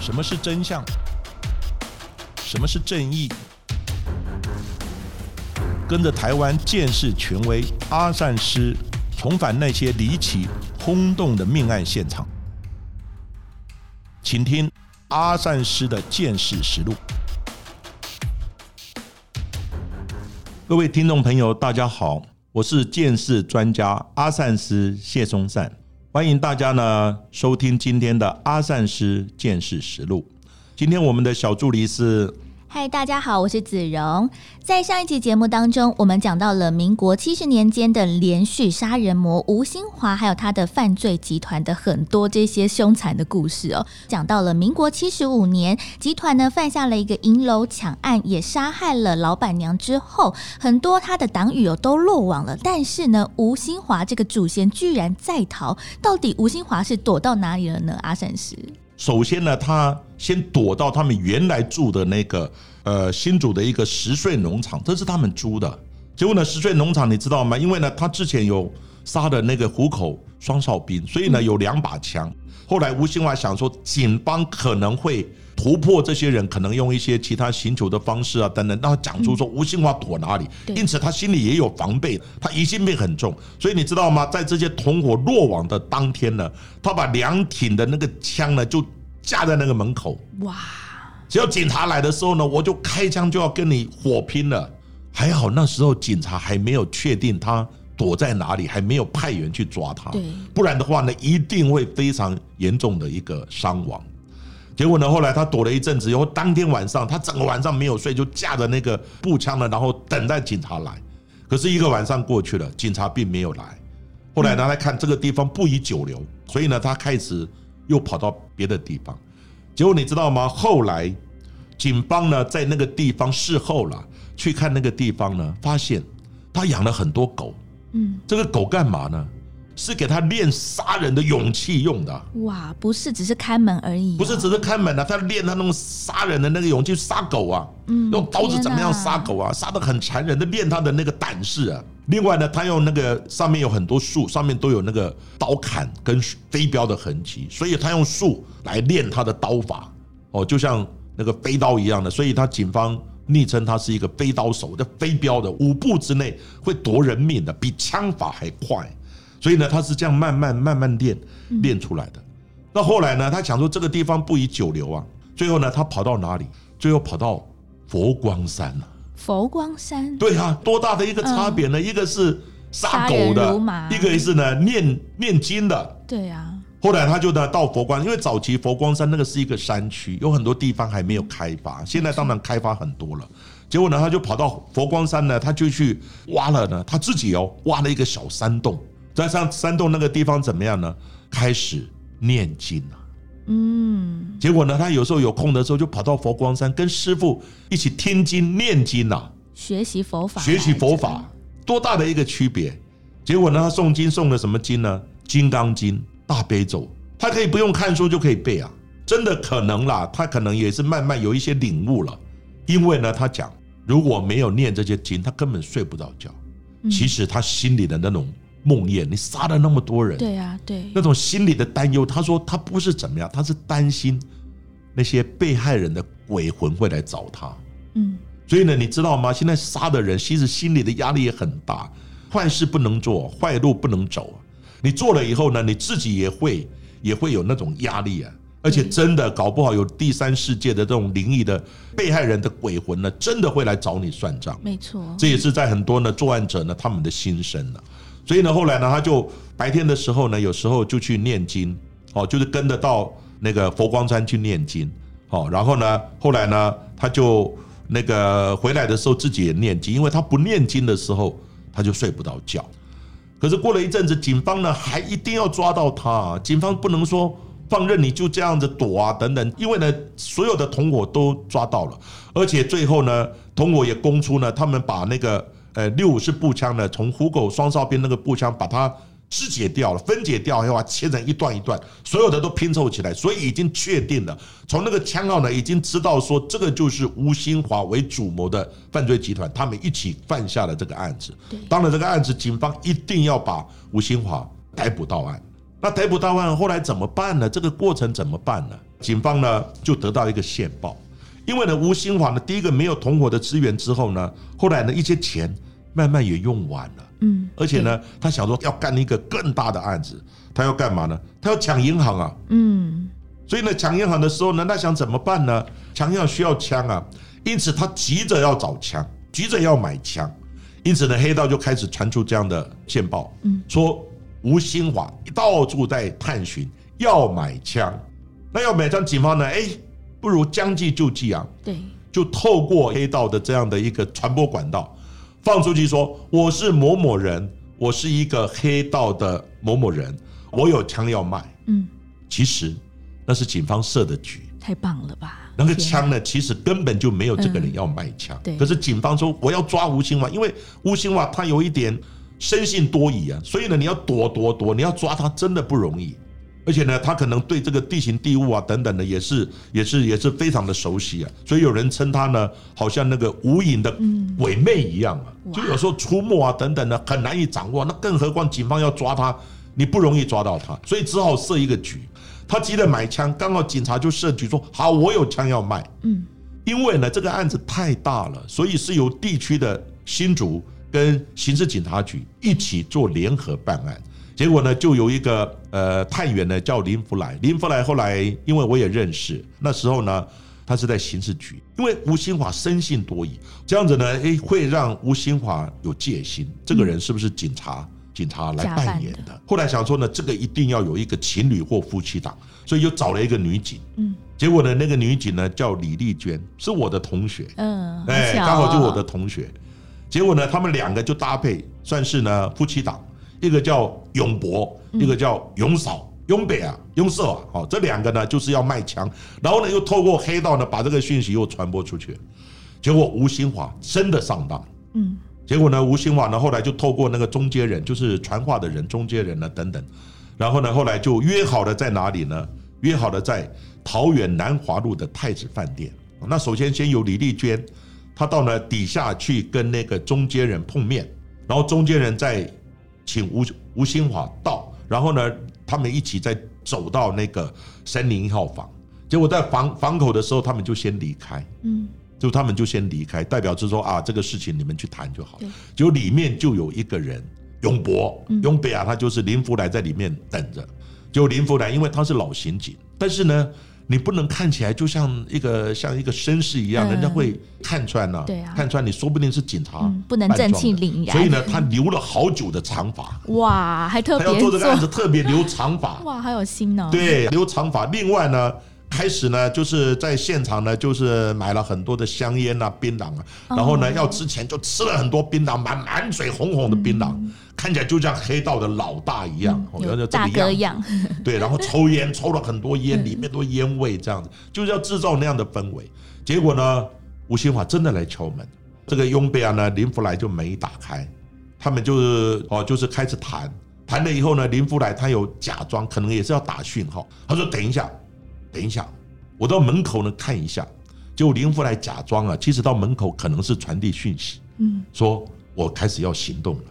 什么是真相？什么是正义？跟着台湾建识权威阿善师，重返那些离奇轰动的命案现场，请听阿善师的见识实录。各位听众朋友，大家好，我是见识专家阿善师谢松善，欢迎大家呢收听今天的阿善师见识实录。今天我们的小助理是。嗨，大家好，我是子荣。在上一集节目当中，我们讲到了民国七十年间的连续杀人魔吴兴华，还有他的犯罪集团的很多这些凶残的故事哦。讲到了民国七十五年，集团呢犯下了一个银楼抢案，也杀害了老板娘之后，很多他的党羽哦都落网了。但是呢，吴兴华这个祖先居然在逃，到底吴兴华是躲到哪里了呢？阿善师。首先呢，他先躲到他们原来住的那个呃新竹的一个十岁农场，这是他们租的。结果呢，十岁农场你知道吗？因为呢，他之前有杀的那个虎口双哨兵，所以呢有两把枪。后来吴兴华想说，警方可能会突破这些人，可能用一些其他寻求的方式啊等等，让他讲出说吴兴华躲哪里。因此他心里也有防备，他疑心病很重。所以你知道吗？在这些同伙落网的当天呢，他把两挺的那个枪呢就架在那个门口。哇！只要警察来的时候呢，我就开枪就要跟你火拼了。还好那时候警察还没有确定他躲在哪里，还没有派员去抓他。对，不然的话呢，一定会非常严重的一个伤亡。结果呢，后来他躲了一阵子以后，当天晚上他整个晚上没有睡，就架着那个步枪呢，然后等待警察来。可是一个晚上过去了，警察并没有来。后来呢，他看这个地方不宜久留，所以呢，他开始又跑到别的地方。结果你知道吗？后来警方呢，在那个地方事后了，去看那个地方呢，发现他养了很多狗。嗯，这个狗干嘛呢？是给他练杀人的勇气用的。哇，不是只是看门而已。不是只是看门啊，他练他那种杀人的那个勇气，杀狗啊，用刀子怎么样杀狗啊，杀的很残忍的，练他的那个胆识啊。另外呢，他用那个上面有很多树，上面都有那个刀砍跟飞镖的痕迹，所以他用树来练他的刀法。哦，就像那个飞刀一样的，所以他警方昵称他是一个飞刀手，的飞镖的五步之内会夺人命的，比枪法还快。所以呢，他是这样慢慢慢慢练练出来的。那后来呢，他想说这个地方不宜久留啊。最后呢，他跑到哪里？最后跑到佛光山了。佛光山。对啊，多大的一个差别呢？一个是杀狗的，一个是呢念念经的。对啊。后来他就呢到佛光，因为早期佛光山那个是一个山区，有很多地方还没有开发。现在当然开发很多了。结果呢，他就跑到佛光山呢，他就去挖了呢，他自己哦挖了一个小山洞。在上山洞那个地方怎么样呢？开始念经了。嗯，结果呢，他有时候有空的时候就跑到佛光山跟师傅一起听经念经呐，学习佛法，学习佛法，多大的一个区别？结果呢，他诵经诵的什么经呢？《金刚经》《大悲咒》，他可以不用看书就可以背啊！真的可能啦，他可能也是慢慢有一些领悟了。因为呢，他讲如果没有念这些经，他根本睡不着觉。其实他心里的那种。梦魇，你杀了那么多人，对啊，对，那种心理的担忧，他说他不是怎么样，他是担心那些被害人的鬼魂会来找他。嗯，所以呢，你知道吗？现在杀的人其实心里的压力也很大，坏事不能做，坏路不能走。你做了以后呢，你自己也会也会有那种压力啊，而且真的搞不好有第三世界的这种灵异的被害人的鬼魂呢，真的会来找你算账。没错，这也是在很多呢作案者呢他们的心声呢。所以呢，后来呢，他就白天的时候呢，有时候就去念经，哦，就是跟着到那个佛光山去念经，哦，然后呢，后来呢，他就那个回来的时候自己也念经，因为他不念经的时候他就睡不着觉。可是过了一阵子，警方呢还一定要抓到他，警方不能说放任你就这样子躲啊等等，因为呢，所有的同伙都抓到了，而且最后呢，同伙也供出呢，他们把那个。呃，六五式步枪呢，从虎口双哨兵那个步枪把它肢解掉了，分解掉，要把切成一段一段，所有的都拼凑起来，所以已经确定了，从那个枪号呢，已经知道说这个就是吴兴华为主谋的犯罪集团，他们一起犯下了这个案子。当然，这个案子警方一定要把吴兴华逮捕到案。那逮捕到案后来怎么办呢？这个过程怎么办呢？警方呢就得到一个线报，因为呢吴兴华呢第一个没有同伙的资源之后呢，后来呢一些钱慢慢也用完了，嗯，而且呢他想说要干一个更大的案子，他要干嘛呢？他要抢银行啊，嗯，所以呢抢银行的时候呢，他想怎么办呢？抢银行需要枪啊，因此他急着要找枪，急着要买枪，因此呢黑道就开始传出这样的线报，嗯，说吴兴华到处在探寻要买枪。那要买枪，警方呢？哎，不如将计就计啊，对，就透过黑道的这样的一个传播管道，放出去说我是某某人，我是一个黑道的某某人，我有枪要卖。嗯，其实那是警方设的局，太棒了吧？那个天枪呢，其实根本就没有这个人要卖枪。对可是警方说我要抓吴兴华，因为吴兴华他有一点生性多疑啊，所以呢，你要躲躲躲，你要抓他真的不容易。而且呢，他可能对这个地形地物啊等等的也是也是也是非常的熟悉啊，所以有人称他呢，好像那个无影的鬼魅一样啊，就有时候出没啊等等的很难以掌握。那更何况警方要抓他，你不容易抓到他，所以只好设一个局。他急着买枪，刚好警察就设局说好，我有枪要卖。嗯，因为呢这个案子太大了，所以是由地区的新竹跟刑事警察局一起做联合办案。结果呢，就有一个呃探员呢叫林福来，林福来后来因为我也认识，那时候呢他是在刑事局，因为吴兴华生性多疑，这样子呢，诶会让吴兴华有戒心，这个人是不是警察？警察来扮扮演的的。后来想说呢，这个一定要有一个情侣或夫妻档，所以又找了一个女警。嗯结果呢，那个女警呢叫李丽娟，是我的同学。嗯，哎，刚好就我哦的同学。结果呢，他们两个就搭配，算是呢夫妻档，一个叫永博，嗯一个叫永嫂、永北啊、永寿啊，哦，这两个呢就是要卖枪，然后呢又透过黑道呢把这个讯息又传播出去，结果吴兴华真的上当。嗯结果呢，吴兴华呢后来就透过那个中间人，就是传话的人、中间人呢等等，然后呢后来就约好了在哪里呢？约好了在桃园南华路的太子饭店。那首先先由李丽娟，她到呢底下去跟那个中间人碰面，然后中间人再请吴吴兴华到，然后呢他们一起再走到那个三零一号房。结果在房房口的时候，他们就先离开。嗯，就他们就先离开，代表是说啊，这个事情你们去谈就好对。结果里面就有一个人，永博嗯，永北啊，他就是林福来在里面等着。就林福来，因为他是老刑警，但是呢，你不能看起来就像一个像一个绅士一样，嗯人家会看穿呐、对啊看穿你说不定是警察嗯不能正气凛然所以呢，他留了好久的长发，哇，还特别做这个案子特别留长发。哇，好有心哦。，对，留长发。另外呢，开始呢就是在现场呢，就是买了很多的香烟啊、槟榔啊，哦。然后呢要之前就吃了很多槟榔，满满嘴红红的槟榔，看起来就像黑道的老大一样，哦嗯有这大哥个样。对，然后抽烟，抽了很多烟，里面都烟味，这样子。就是要制造那样的氛围。结果呢，吴兴华真的来敲门，这个雍贝尔呢，林福来就没打开，他们就是哦，就是开始谈，谈了以后呢，林福来他有假装，可能也是要打讯号，他说等一下，等一下，我到门口呢看一下。结果林福来假装啊，其实到门口可能是传递讯息，嗯，说我开始要行动了。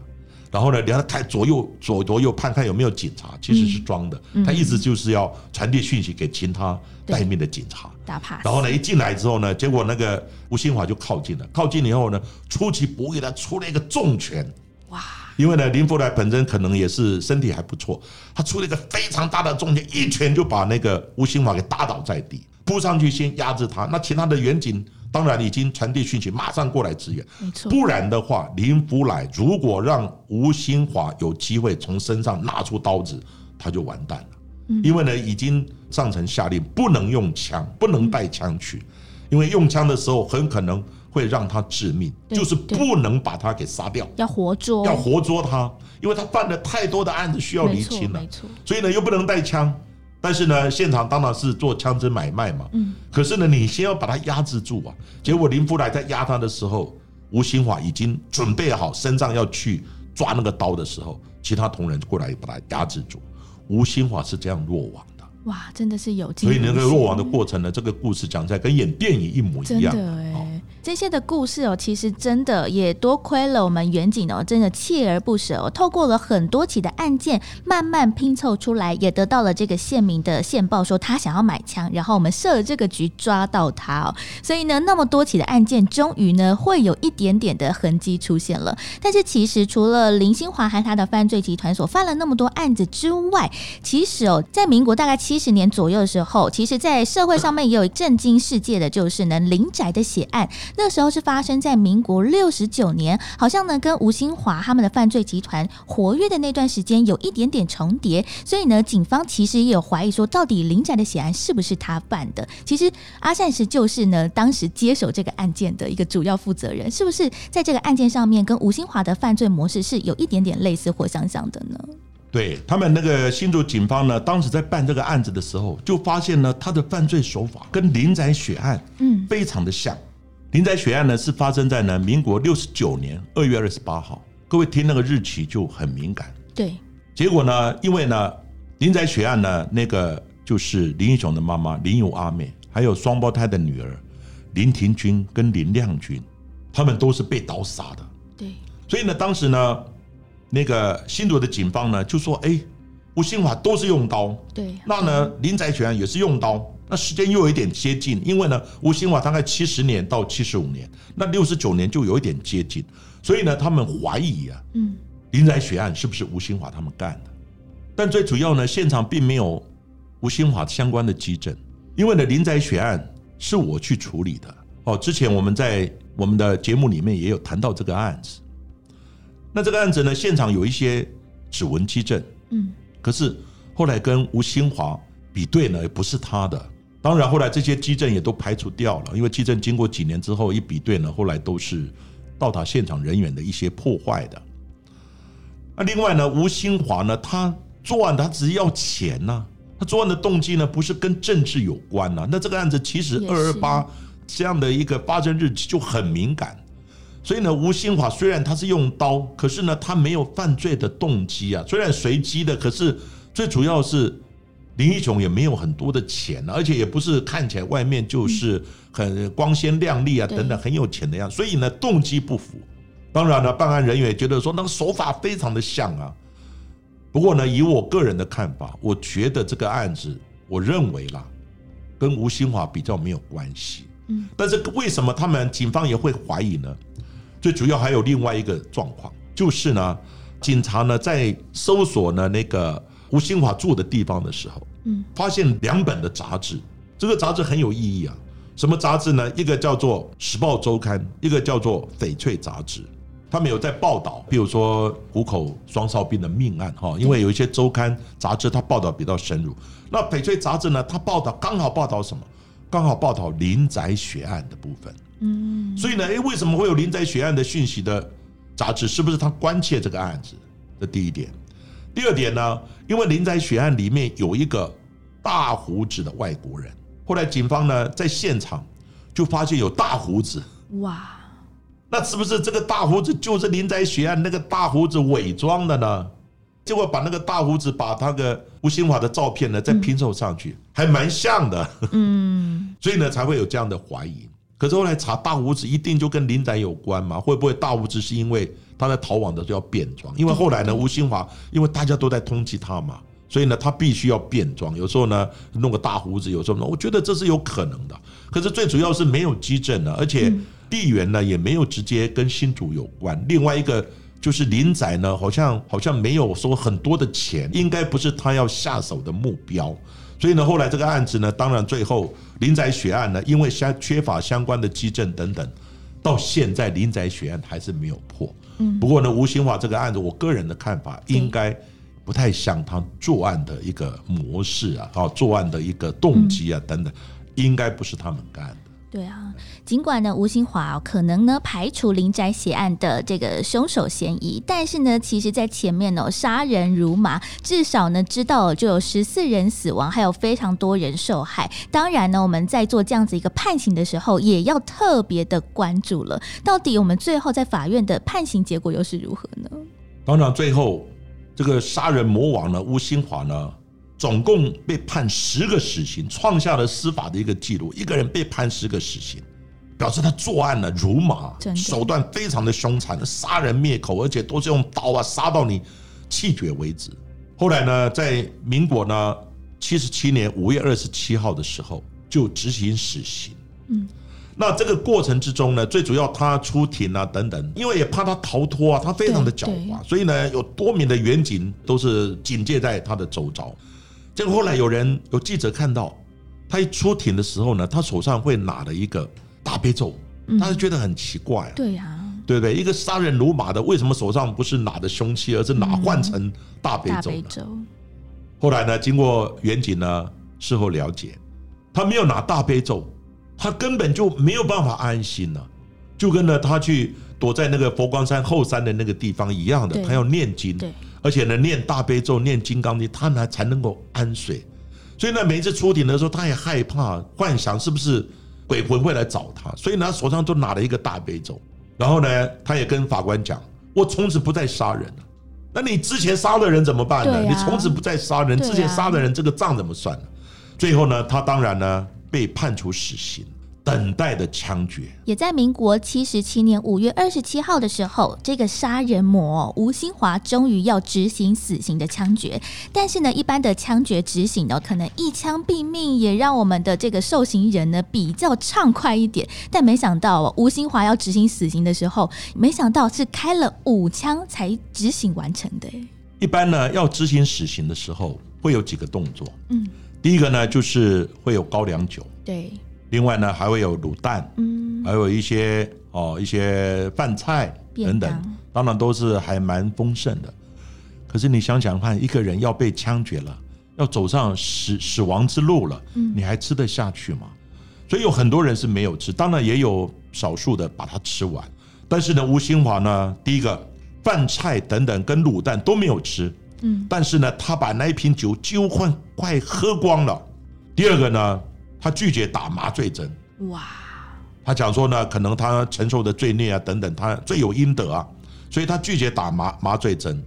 然后呢，然后看左右左左右看看有没有警察，其实是装的，嗯他意思就是要传递讯息给其他待命的警察。打怕。然后呢，一进来之后呢，结果那个吴新华就靠近了，靠近以后呢，出其不意的出了一个重拳。哇，因为呢，林福来本身可能也是身体还不错，他出了一个非常大的重拳，一拳就把那个吴兴华给打倒在地，扑上去先压制他。那其他的远警当然已经传递讯息，马上过来支援。不然的话，林福来如果让吴兴华有机会从身上拿出刀子，他就完蛋了。嗯因为呢，已经上层下令不能用枪，不能带枪去，因为用枪的时候很可能会让他致命，就是不能把他给杀掉，要活捉，要活捉他，因为他犯了太多的案子需要厘清了没，错，所以呢又不能带枪。但是呢，现场当然是做枪支买卖嘛。嗯，可是呢，你先要把他压制住啊。结果林福来在压他的时候，吴兴华已经准备好身上要去抓那个刀的时候，其他同仁过来把他压制住。吴兴华是这样落网的，哇，真的是有所以那个落网的过程呢，这个故事讲起来跟演电影一模一样。的哎、哦这些的故事哦，其实真的也多亏了我们远景哦，真的锲而不舍哦，透过了很多起的案件，慢慢拼凑出来，也得到了这个县民的线报，说他想要买枪，然后我们设了这个局抓到他哦。所以呢，那么多起的案件，终于呢会有一点点的痕迹出现了。但是其实除了林心华和他的犯罪集团所犯了那么多案子之外，其实哦，在民国大概七十年左右的时候，其实在社会上面也有震惊世界的，就是呢林宅的血案。那时候是发生在民国六十九年，好像呢跟吴兴华他们的犯罪集团活跃的那段时间有一点点重叠，所以呢，警方其实也有怀疑说，到底林宅的血案是不是他办的？其实阿善石就是呢当时接手这个案件的一个主要负责人，是不是在这个案件上面跟吴兴华的犯罪模式是有一点点类似或相像的呢？对他们那个新竹警方呢，当时在办这个案子的时候，就发现呢，他的犯罪手法跟林宅血案嗯非常的像。林宅血案呢是发生在呢民国六十九年二月二十八号，各位听那个日期就很敏感。对，结果呢，因为呢林宅血案呢，那个就是林英雄的妈妈林友阿妹，还有双胞胎的女儿林庭君跟林亮君，他们都是被刀杀的。对，所以呢，当时呢。那个新竹的警方呢，就说：“哎，吴兴华都是用刀，对，那呢林宅血案也是用刀，那时间又有一点接近，因为呢吴兴华大概七十年到七十五年，那六十九年就有一点接近，所以呢他们怀疑啊，嗯，林宅血案是不是吴兴华他们干的？但最主要呢，现场并没有吴兴华相关的基证，因为呢林宅血案是我去处理的。哦，之前我们在我们的节目里面也有谈到这个案子。”那这个案子呢，现场有一些指纹基证，嗯，可是后来跟吴新华比对呢，不是他的。当然，后来这些基证也都排除掉了，因为基证经过几年之后一比对呢，后来都是到达现场人员的一些破坏的。那另外呢，吴新华呢，他作案他只是要钱呐，他作案的动机呢，不是跟政治有关呐。那这个案子其实二二八这样的一个发生日期就很敏感。所以呢，吴兴华虽然他是用刀，可是呢，他没有犯罪的动机啊。虽然随机的，可是最主要是林义雄也没有很多的钱，而且也不是看起来外面就是很光鲜亮丽啊等等很有钱的样子。所以呢，动机不符。当然呢，办案人员也觉得说那个手法非常的像啊。不过呢，以我个人的看法，我觉得这个案子，我认为啦，跟吴兴华比较没有关系。嗯，但是为什么他们警方也会怀疑呢？最主要还有另外一个状况，就是呢，警察呢在搜索呢那个吴兴华住的地方的时候，嗯，发现两本的杂志，这个杂志很有意义啊。什么杂志呢？一个叫做《时报周刊》，一个叫做《翡翠杂志》。他们有在报道，比如说虎口双哨兵的命案哈，因为有一些周刊杂志它报道比较深入。那翡翠杂志呢，它报道刚好报道什么？刚好报道林宅血案的部分。嗯，所以呢，诶，为什么会有林宅血案的讯息的杂志？是不是他关切这个案子？这第一点。第二点呢，因为林宅血案里面有一个大胡子的外国人，后来警方呢在现场就发现有大胡子。哇，那是不是这个大胡子就是林宅血案那个大胡子伪装的呢？结果把那个大胡子把他的吴兴华的照片呢再拼凑上去，还蛮像的。嗯，所以呢才会有这样的怀疑。可是后来查大胡子一定就跟林宅有关嘛？会不会大胡子是因为他在逃亡的时候要变装？因为后来呢，吴兴华因为大家都在通缉他嘛，所以呢他必须要变装。有时候呢弄个大胡子，有时候呢我觉得这是有可能的。可是最主要是没有基证的，而且地缘呢也没有直接跟新主有关。另外一个就是林仔呢，好像好像没有说很多的钱，应该不是他要下手的目标。所以呢，后来这个案子呢，当然最后林仔血案呢，因为相缺乏相关的基证等等，到现在林宅血案还是没有破。嗯，不过呢，吴兴华这个案子，我个人的看法应该不太像他作案的一个模式啊，啊，作案的一个动机啊等等，应该不是他们干的。对啊，尽管呢，吴兴华可能呢排除林宅血案的这个凶手嫌疑，但是呢，其实在前面呢杀人如麻，至少呢知道就有十四人死亡，还有非常多人受害。当然呢，我们在做这样子一个判刑的时候，也要特别的关注了，到底我们最后在法院的判刑结果又是如何呢？当然，最后这个杀人魔王呢，吴兴华呢。总共被判十个死刑，创下了司法的一个记录。一个人被判十个死刑，表示他作案呢如麻手段非常的凶残，杀人灭口，而且都是用刀啊杀到你气绝为止。后来呢，在民国呢七十七年五月二十七号的时候，就执行死刑。嗯，那这个过程之中呢，最主要他出庭啊等等，因为也怕他逃脱啊，他非常的狡猾，所以呢，有多名的远警都是警戒在他的周遭。结果后来有人有记者看到，他一出庭的时候呢，他手上会拿了一个大悲咒，嗯。他就觉得很奇怪、啊，对呀，对不对？一个杀人如麻的，为什么手上不是拿的凶器，而是拿换成大悲咒呢？大悲咒，后来呢，经过远景呢事后了解，他没有拿大悲咒，他根本就没有办法安心了、就跟呢他去躲在那个佛光山后山的那个地方一样的，对。他要念经，对，而且呢念大悲咒、念金刚经，他呢才能够安睡。所以呢，每一次出庭的时候，他也害怕，幻想是不是鬼魂会来找他，所以呢手上就拿了一个大悲咒。然后呢，他也跟法官讲：“我从此不再杀人了。”那你之前杀的人怎么办呢？啊你从此不再杀人，之前杀的人这个账怎么算呢？最后呢，他当然呢被判处死刑，等待的枪决。也在民国七十七年五月二十七号的时候，这个杀人魔吴新华终于要执行死刑的枪决。但是呢，一般的枪决执行呢，可能一枪毙命，也让我们的这个受刑人呢比较畅快一点。但没想到哦，吴新华要执行死刑的时候，没想到是开了五枪才执行完成的。哎一般呢，要执行死刑的时候会有几个动作。嗯，第一个呢，就是会有高粱酒，对，另外呢还会有卤蛋，嗯，还有一些哦一些饭菜等等当，当然都是还蛮丰盛的。可是你想想看，一个人要被枪决了，要走上死死亡之路了，嗯你还吃得下去吗？所以有很多人是没有吃，当然也有少数的把它吃完。但是呢，吴兴华呢，第一个饭菜等等跟卤蛋都没有吃，嗯，但是呢，他把那一瓶酒几乎快快喝光了。第二个呢，他拒绝打麻醉针，哇，他讲说呢，可能他承受的罪孽啊等等，他罪有应得啊，所以他拒绝打麻麻醉针。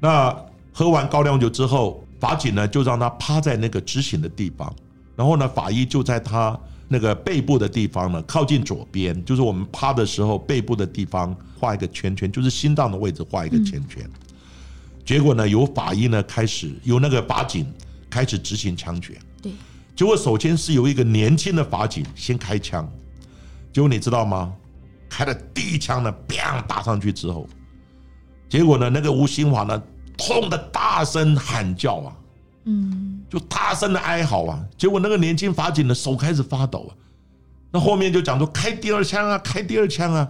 那喝完高粱酒之后，法警呢就让他趴在那个执行的地方，然后呢，法医就在他那个背部的地方呢，靠近左边，就是我们趴的时候背部的地方画一个圈圈，就是心脏的位置画一个圈圈。结果呢，由法医呢开始，由那个法警开始执行枪决。对，结果首先是由一个年轻的法警先开枪，结果你知道吗？开了第一枪呢，砰打上去之后，结果呢，那个吴兴华呢，痛的大声喊叫啊，嗯，就大声的哀嚎啊。结果那个年轻法警的手开始发抖啊。那后面就讲说开第二枪啊，开第二枪啊，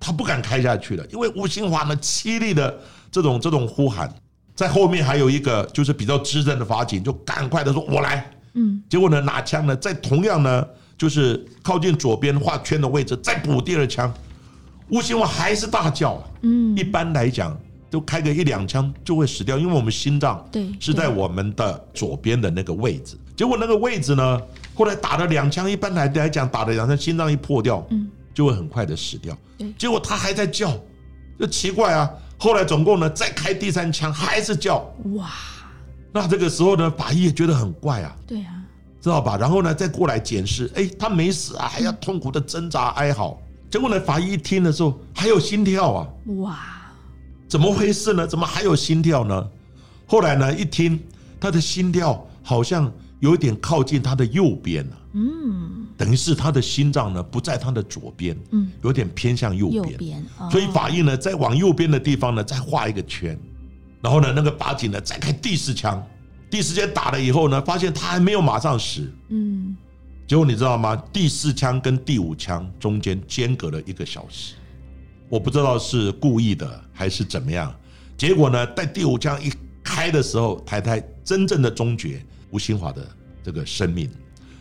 他不敢开下去了，因为吴兴华呢凄厉的这种这种呼喊，在后面还有一个就是比较资深的法警，就赶快的说：“我来。”嗯，结果呢，拿枪呢，在同样呢，就是靠近左边画圈的位置，再补第二枪。吴兴华还是大叫啊。嗯一般来讲，就开个一两枪就会死掉，因为我们心脏对是在我们的左边的那个位置。结果那个位置呢，后来打了两枪，一般来来讲，打了两枪，心脏一破掉，嗯，就会很快的死掉对。结果他还在叫，就奇怪啊。后来总共呢，再开第三枪还是叫。哇，那这个时候呢，法医也觉得很怪啊。对啊，知道吧？然后呢，再过来检视，哎，他没死啊，还要痛苦的挣扎哀嚎。结果呢，法医一听的时候还有心跳啊，哇，怎么回事呢？怎么还有心跳呢？后来呢，一听他的心跳好像有一点靠近他的右边了、嗯等于是他的心脏呢不在他的左边，嗯，有点偏向右右边。边，哦所以法医呢，再往右边的地方呢，再画一个圈，然后呢，那个法警呢，再开第四枪，第四枪打了以后呢，发现他还没有马上死，嗯，结果你知道吗？第四枪跟第五枪中间间隔了一个小时，我不知道是故意的还是怎么样。结果呢，在第五枪一开的时候，台台真正的终结吴兴华的这个生命。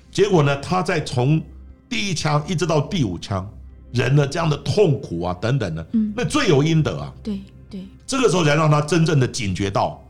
结果呢，他在从第一枪一直到第五枪，人的这样的痛苦啊等等的嗯，那罪有应得啊。对对，这个时候才让他真正的警觉到，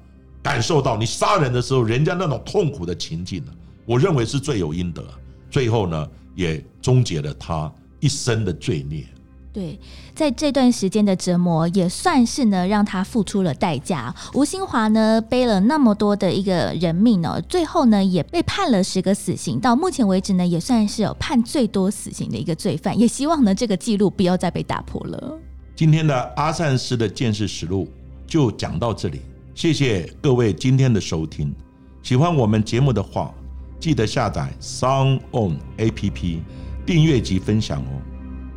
感受到你杀人的时候，人家那种痛苦的情境呢，我认为是罪有应得。最后呢，也终结了他一生的罪孽。对，在这段时间的折磨，也算是呢让他付出了代价。吴新华呢背了那么多的一个人命哦，最后呢也被判了十个死刑，到目前为止呢也算是有判最多死刑的一个罪犯。也希望呢这个记录不要再被打破了。今天的阿善师的见识实录就讲到这里，谢谢各位今天的收听。喜欢我们节目的话，记得下载 Song On A P P 订阅及分享哦。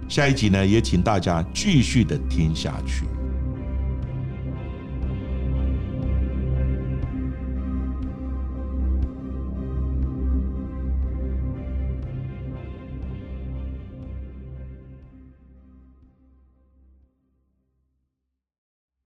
下一集呢，也请大家继续的听下去。